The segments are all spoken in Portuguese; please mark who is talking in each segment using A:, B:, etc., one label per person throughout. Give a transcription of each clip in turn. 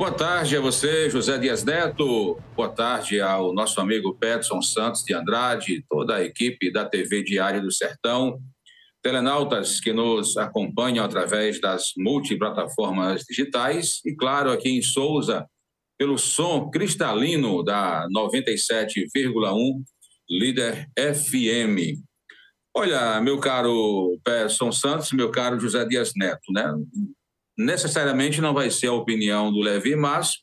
A: Boa tarde a você, José Dias Neto. Boa tarde ao nosso amigo Peterson Santos de Andrade, toda a equipe da TV Diário do Sertão, telenautas que nos acompanham através das multiplataformas digitais e, claro, aqui em Souza, pelo som cristalino da 97,1 Líder FM. Olha, meu caro Peterson Santos, meu caro José Dias Neto, né? Necessariamente não vai ser a opinião do Levi, mas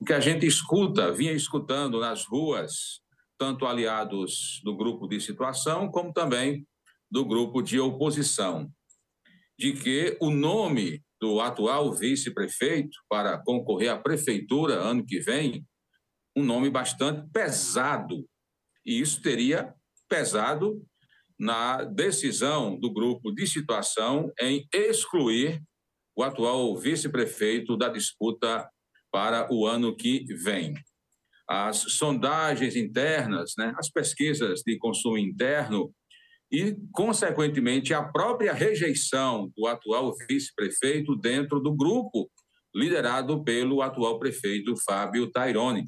A: o que a gente escuta, vinha escutando nas ruas, tanto aliados do grupo de situação, como também do grupo de oposição, de que o nome do atual vice-prefeito para concorrer à prefeitura ano que vem, um nome bastante pesado. E isso teria pesado na decisão do grupo de situação em excluir o atual vice-prefeito da disputa para o ano que vem. As sondagens internas, né, as pesquisas de consumo interno e, consequentemente, a própria rejeição do atual vice-prefeito dentro do grupo liderado pelo atual prefeito Fábio Taironi,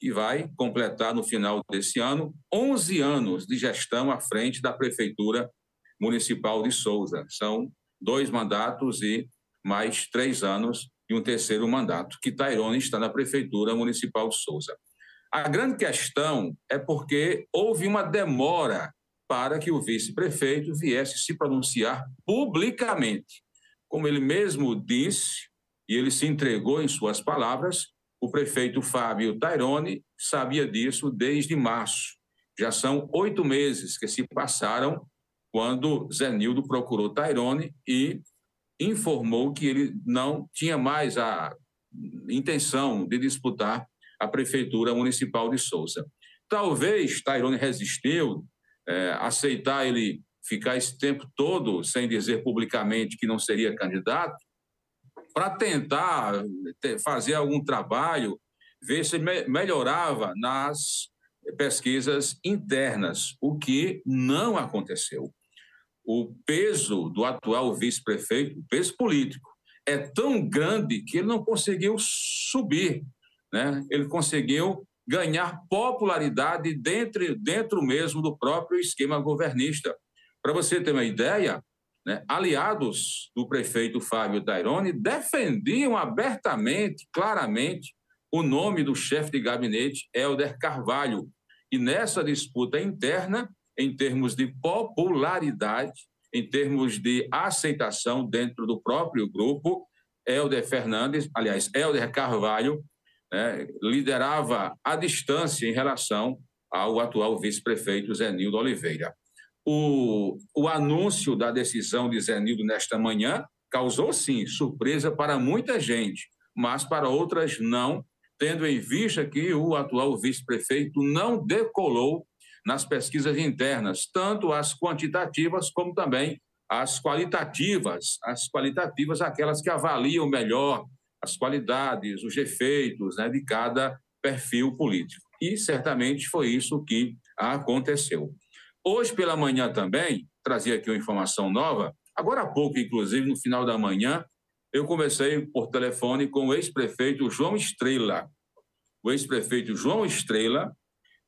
A: que vai completar no final desse ano 11 anos de gestão à frente da Prefeitura Municipal de Souza. São dois mandatos e mais três anos e um terceiro mandato, que Tairone está na Prefeitura Municipal de Souza. A grande questão é porque houve uma demora para que o vice-prefeito viesse se pronunciar publicamente. Como ele mesmo disse, e ele se entregou em suas palavras, o prefeito Fábio Tairone sabia disso desde março. Já são oito meses que se passaram quando Zenildo procurou Tairone e informou que ele não tinha mais a intenção de disputar a prefeitura municipal de Souza. Talvez Tairone resistiu, é, aceitar ele ficar esse tempo todo sem dizer publicamente que não seria candidato, para tentar fazer algum trabalho, ver se melhorava nas pesquisas internas, o que não aconteceu o peso do atual vice-prefeito, o peso político, é tão grande que ele não conseguiu subir, né? ele conseguiu ganhar popularidade dentro, dentro mesmo do próprio esquema governista. Para você ter uma ideia, né, aliados do prefeito Fábio Taironi defendiam abertamente, claramente, o nome do chefe de gabinete, Helder Carvalho. E nessa disputa interna, em termos de popularidade, em termos de aceitação dentro do próprio grupo. Helder Fernandes, aliás, Helder Carvalho, né, liderava a distância em relação ao atual vice-prefeito Zenildo Oliveira. O, o anúncio da decisão de Zenildo nesta manhã causou, sim, surpresa para muita gente, mas para outras não, tendo em vista que o atual vice-prefeito não decolou nas pesquisas internas, tanto as quantitativas como também as qualitativas, as qualitativas aquelas que avaliam melhor as qualidades, os efeitos né, de cada perfil político. E certamente foi isso que aconteceu. Hoje pela manhã também, trazia aqui uma informação nova, agora há pouco, inclusive, no final da manhã, eu conversei por telefone com o ex-prefeito João Estrela. O ex-prefeito João Estrela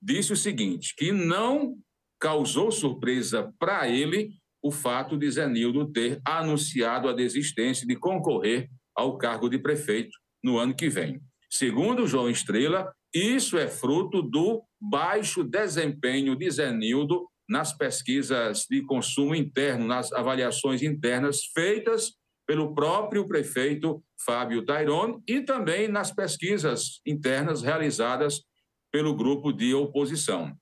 A: disse o seguinte: que não causou surpresa para ele o fato de Zenildo ter anunciado a desistência de concorrer ao cargo de prefeito no ano que vem. Segundo João Estrela, isso é fruto do baixo desempenho de Zenildo nas pesquisas de consumo interno, nas avaliações internas feitas pelo próprio prefeito Fábio Tairone e também nas pesquisas internas realizadas pelo grupo de oposição.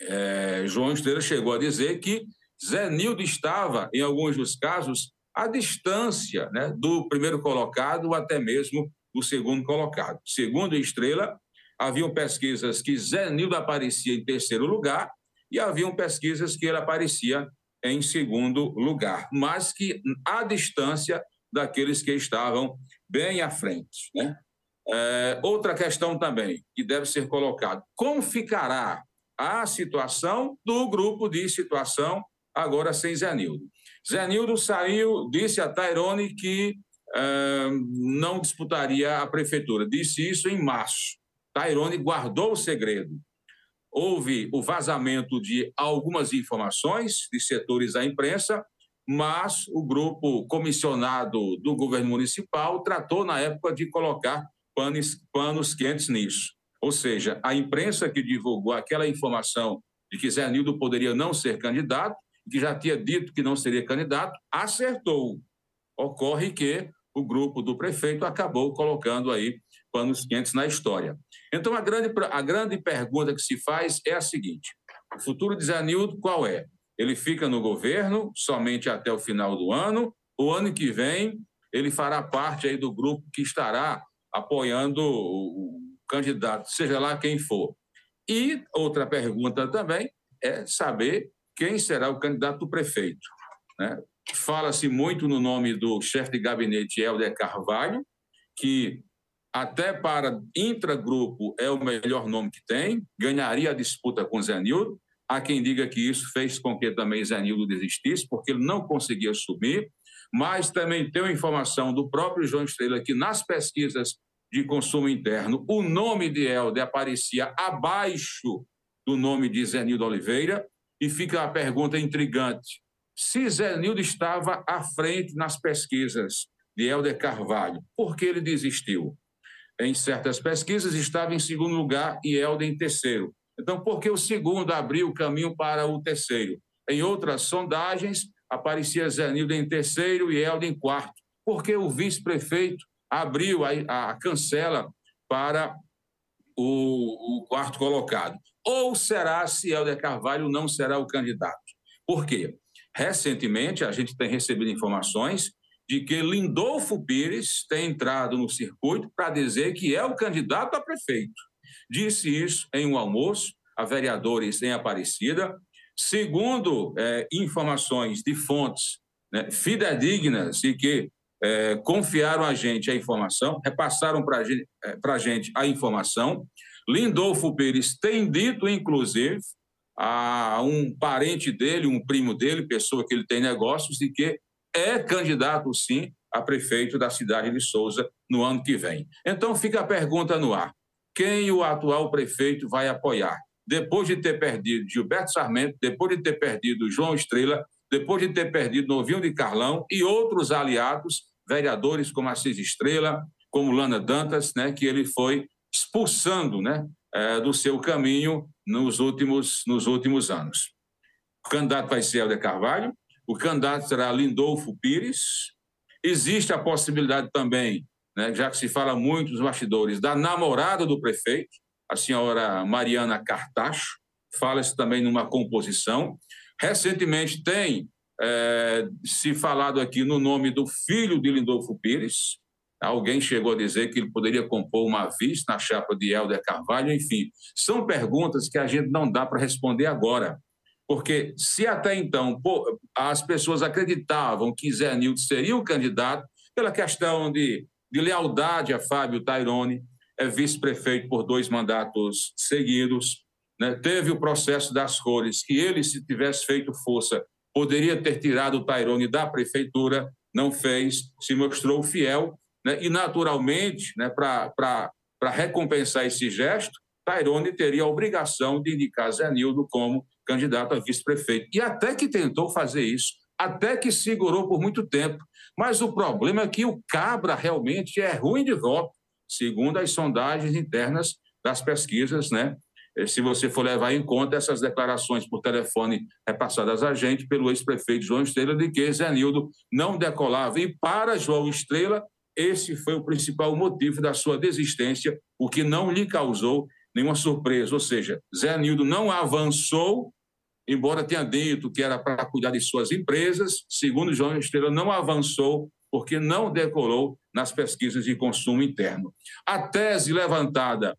A: É, João Esteira chegou a dizer que Zé Nildo estava, em alguns dos casos, à distância né, do primeiro colocado, até mesmo do segundo colocado. Segundo Estrela, haviam pesquisas que Zé Nildo aparecia em terceiro lugar e haviam pesquisas que ele aparecia em segundo lugar, mas que à distância daqueles que estavam bem à frente. Né? É, outra questão também que deve ser colocada: como ficará a situação do grupo de situação agora sem Zenildo? Zenildo saiu, disse a Tairone que não disputaria a prefeitura. Disse isso em março. Tairone guardou o segredo. Houve o vazamento de algumas informações de setores da imprensa, mas o grupo comissionado do governo municipal tratou, na época, de colocar panos, panos quentes nisso. Ou seja, a imprensa que divulgou aquela informação de que Zé Nildo poderia não ser candidato, que já tinha dito que não seria candidato, acertou. Ocorre que o grupo do prefeito acabou colocando aí panos quentes na história. Então, a grande, a grande pergunta que se faz é a seguinte: o futuro de Zé Nildo qual é? Ele fica no governo somente até o final do ano, o ano que vem ele fará parte aí do grupo que estará apoiando o candidato, seja lá quem for. E outra pergunta também é saber quem será o candidato do prefeito. Né? Fala-se muito no nome do chefe de gabinete Helder Carvalho, que até para intragrupo é o melhor nome que tem, ganharia a disputa com Zé Nildo. Há quem diga que isso fez com que também Zé Nildo desistisse, porque ele não conseguia subir, mas também uma informação do próprio João Estrela que nas pesquisas de consumo interno, o nome de Helder aparecia abaixo do nome de Zenildo Oliveira, e fica a pergunta intrigante: se Zenildo estava à frente nas pesquisas de Helder Carvalho, por que ele desistiu? Em certas pesquisas estava em segundo lugar e Helder em terceiro. Então, por que o segundo abriu o caminho para o terceiro? Em outras sondagens, aparecia Zenildo em terceiro e Helder em quarto. Por que o vice-prefeito abriu a, a cancela para o, o, quarto colocado. Ou será se Helder Carvalho não será o candidato? Por quê? Recentemente, a gente tem recebido informações de que Lindolfo Pires tem entrado no circuito para dizer que é o candidato a prefeito. Disse isso em um almoço a vereadores em Aparecida. Segundo é, informações de fontes né, fidedignas e que é, confiaram a gente a informação, repassaram para gente, é, a gente a informação. Lindolfo Pires tem dito, inclusive, a um parente dele, um primo dele, pessoa que ele tem negócios, e que é candidato, sim, a prefeito da cidade de Souza no ano que vem. Então fica a pergunta no ar: quem o atual prefeito vai apoiar? Depois de ter perdido Gilberto Sarmento, depois de ter perdido João Estrela, depois de ter perdido Novinho de Carlão e outros aliados, vereadores como Assis Estrela, como Lana Dantas, né, que ele foi expulsando né, é, do seu caminho nos últimos, nos últimos anos. O candidato vai ser Helder Carvalho, o candidato será Lindolfo Pires. Existe a possibilidade também, né, já que se fala muito nos bastidores, da namorada do prefeito, a senhora Mariana Cartacho, fala-se também numa composição. Recentemente tem é, se falado aqui no nome do filho de Lindolfo Pires, alguém chegou a dizer que ele poderia compor uma vice na chapa de Helder Carvalho, enfim, são perguntas que a gente não dá para responder agora, porque se até então pô, as pessoas acreditavam que Zé Nildo seria o candidato, pela questão de, de lealdade a Fábio Tairone, é vice-prefeito por dois mandatos seguidos, né? teve o processo das cores, que ele, se tivesse feito força, poderia ter tirado o Tairone da prefeitura, não fez, se mostrou fiel, né? e naturalmente, né, para recompensar esse gesto, Tairone teria a obrigação de indicar Zé Nildo como candidato a vice-prefeito. E até que tentou fazer isso, até que segurou por muito tempo. Mas o problema é que o Cabra realmente é ruim de voto, segundo as sondagens internas das pesquisas né, eh, se você for levar em conta essas declarações por telefone repassadas a gente pelo ex-prefeito João Estrela de que Zé Nildo não decolava. E para João Estrela, esse foi o principal motivo da sua desistência, o que não lhe causou nenhuma surpresa. Ou seja, Zé Nildo não avançou, embora tenha dito que era para cuidar de suas empresas, segundo João Estrela, não avançou porque não decolou nas pesquisas de consumo interno. A tese levantada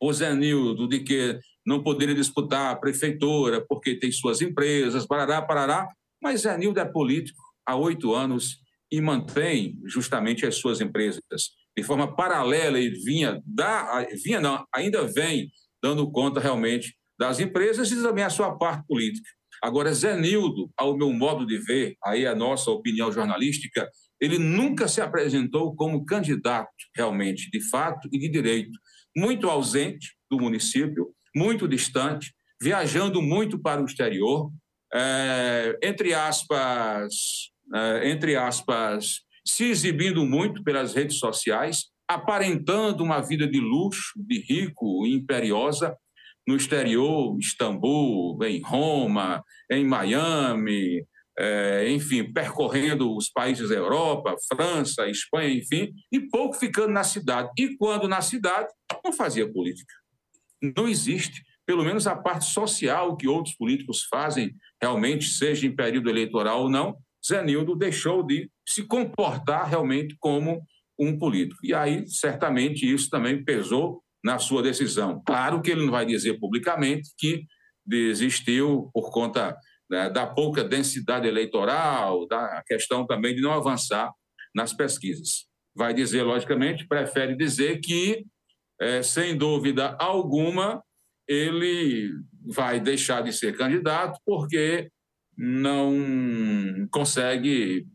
A: o Zé Nildo de que não poderia disputar a prefeitura porque tem suas empresas, parará, parará. Mas Zé Nildo é político há oito anos e mantém justamente as suas empresas. De forma paralela, ele vinha, vinha não, ainda vem dando conta realmente das empresas e também a sua parte política. Agora, Zé Nildo, ao meu modo de ver, aí a nossa opinião jornalística, ele nunca se apresentou como candidato, realmente, de fato e de direito. Muito ausente do município, muito distante, viajando muito para o exterior, é, entre aspas, é, entre aspas, se exibindo muito pelas redes sociais, aparentando uma vida de luxo, de rico imperiosa no exterior, Istambul, em Roma, em Miami, é, enfim, percorrendo os países da Europa, França, Espanha, enfim, e pouco ficando na cidade. E quando na cidade, não fazia política. Não existe, pelo menos a parte social que outros políticos fazem, realmente, seja em período eleitoral ou não, Zenildo deixou de se comportar realmente como um político. E aí, certamente, isso também pesou na sua decisão. Claro que ele não vai dizer publicamente que desistiu por conta né, da pouca densidade eleitoral, da questão também de não avançar nas pesquisas. Vai dizer, logicamente, prefere dizer que, é, sem dúvida alguma, ele vai deixar de ser candidato porque não consegue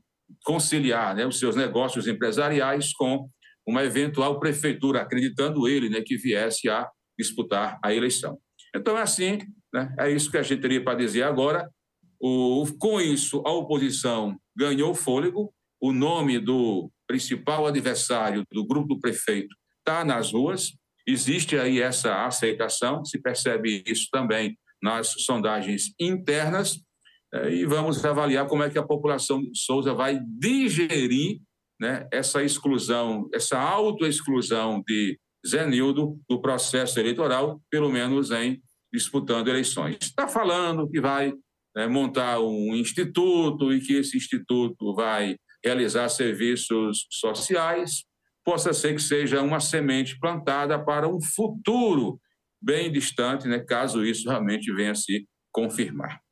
A: conciliar né, os seus negócios empresariais com uma eventual prefeitura, acreditando ele né, que viesse a disputar a eleição. Então, é assim, né, é isso que a gente teria para dizer agora. O, com isso, a oposição ganhou fôlego, o nome do principal adversário do grupo do prefeito está nas ruas, existe aí essa aceitação, se percebe isso também nas sondagens internas, é, e vamos avaliar como é que a população de Souza vai digerir né, essa exclusão, essa autoexclusão de Zenildo do processo eleitoral, pelo menos em disputando eleições. Está falando que vai né, montar um instituto e que esse instituto vai realizar serviços sociais, possa ser que seja uma semente plantada para um futuro bem distante, né, caso isso realmente venha a se confirmar.